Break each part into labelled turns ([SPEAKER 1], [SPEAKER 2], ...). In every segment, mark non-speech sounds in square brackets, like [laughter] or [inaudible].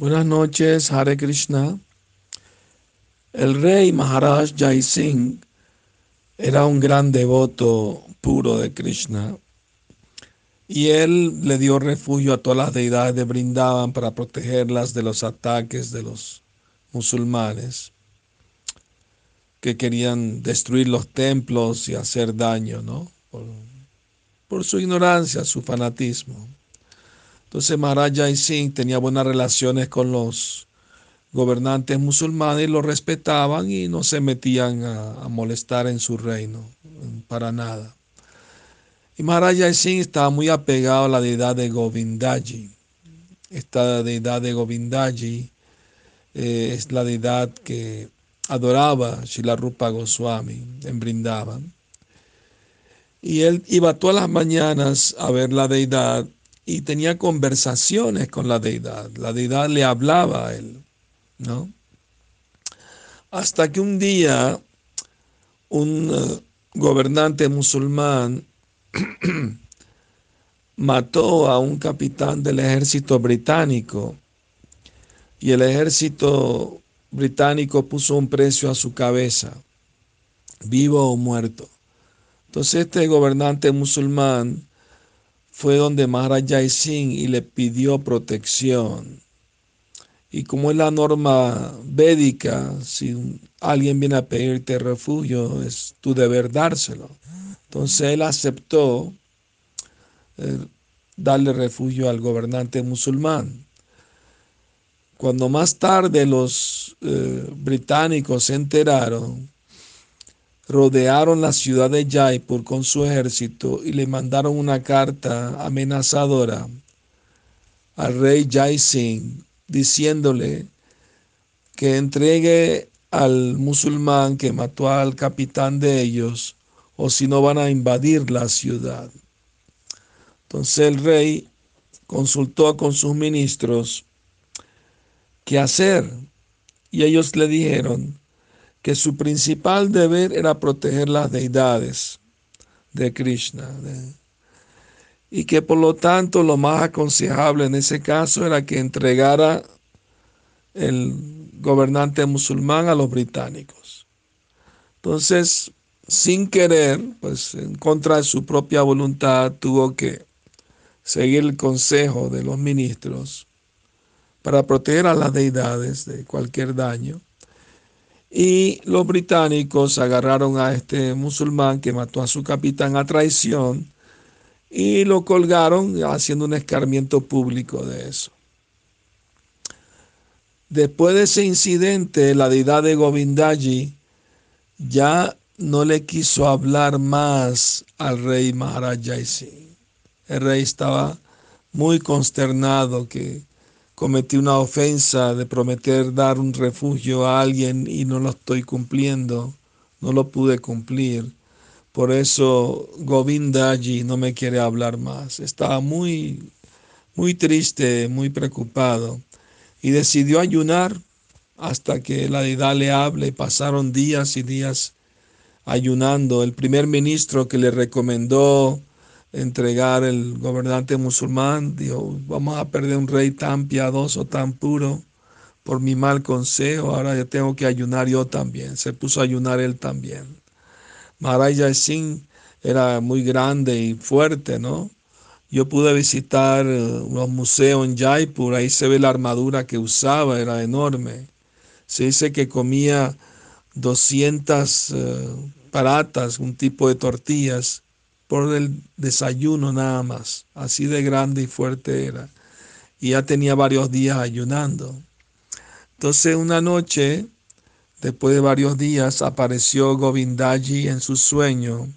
[SPEAKER 1] Buenas noches, Hare Krishna. El rey Maharaj Jai Singh era un gran devoto puro de Krishna y él le dio refugio a todas las deidades de Brindavan para protegerlas de los ataques de los musulmanes que querían destruir los templos y hacer daño, ¿no? Por, por su ignorancia, su fanatismo. Entonces Maharaja Singh tenía buenas relaciones con los gobernantes musulmanes y los respetaban y no se metían a, molestar en su reino, para nada. Y Maharaja Singh estaba muy apegado a la deidad de Govindaji. Esta deidad de Govindaji eh, es la deidad que adoraba Shilarupa Goswami en Brindavan. Y él iba todas las mañanas a ver la deidad y tenía conversaciones con la deidad. La deidad le hablaba a él, ¿no? Hasta que un día un eh, gobernante musulmán [clears throat] mató a un capitán del ejército británico y el ejército británico puso un precio a su cabeza, vivo o muerto. Entonces este gobernante musulmán fue donde Maharaj Singh y le pidió protección. Y como es la norma védica, si alguien viene a pedirte refugio, es tu deber dárselo. Entonces él aceptó eh, darle refugio al gobernante musulmán. Cuando más tarde los eh, británicos se enteraron, rodearon la ciudad de Jaipur con su ejército y le mandaron una carta amenazadora al rey Jai Singh diciéndole que entregue al musulmán que mató al capitán de ellos o si no van a invadir la ciudad. Entonces el rey consultó con sus ministros qué hacer y ellos le dijeron que su principal deber era proteger las deidades de Krishna. y que por lo tanto lo más aconsejable en ese caso era que entregara el gobernante musulmán a los británicos. Entonces, sin querer, pues en contra de su propia voluntad, tuvo que seguir el consejo de los ministros para proteger a las deidades de cualquier daño. Y los británicos agarraron a este musulmán que mató a su capitán a traición y lo colgaron haciendo un escarmiento público de eso. Después de ese incidente, la deidad de Govindaji ya no le quiso hablar más al rey Maharaja El rey estaba muy consternado que cometí una ofensa de prometer dar un refugio a alguien y no lo estoy cumpliendo, no lo pude cumplir. Por eso Govinda allí no me quiere hablar más. Estaba muy, muy triste, muy preocupado y decidió ayunar hasta que la deidad le hable. Pasaron días y días ayunando. El primer ministro que le recomendó entregar el gobernante musulmán, dijo, vamos a perder un rey tan piadoso, tan puro, por mi mal consejo, ahora yo tengo que ayunar yo también. Se puso a ayunar él también. Maharaj Singh era muy grande y fuerte, ¿no? Yo pude visitar eh, los museos en Jaipur, ahí se ve la armadura que usaba, era enorme. Se dice que comía 200 eh, paratas, un tipo de tortillas, por el desayuno nada más. Así de grande y fuerte era. Y ya tenía varios días ayunando. Entonces una noche, después de varios días, apareció Govindaji en su sueño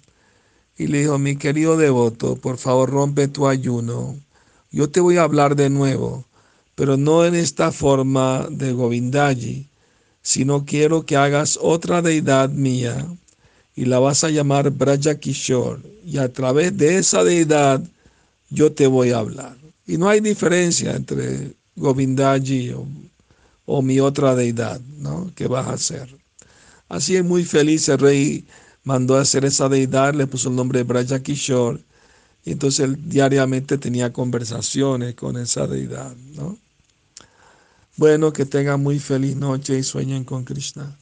[SPEAKER 1] y le dijo, mi querido devoto, por favor rompe tu ayuno. Yo te voy a hablar de nuevo, pero no en esta forma de Govindaji, sino quiero que hagas otra deidad mía y la vas a llamar Braja Kishore y a través de esa deidad yo te voy a hablar. Y no hay diferencia entre Govindaji o, mi otra deidad, ¿no? ¿Qué vas a hacer? Así es muy feliz el rey mandó a hacer esa deidad, le puso el nombre de Braja Kishore y entonces él diariamente tenía conversaciones con esa deidad, ¿no? Bueno, que tengan muy feliz noche y sueñen con Krishna.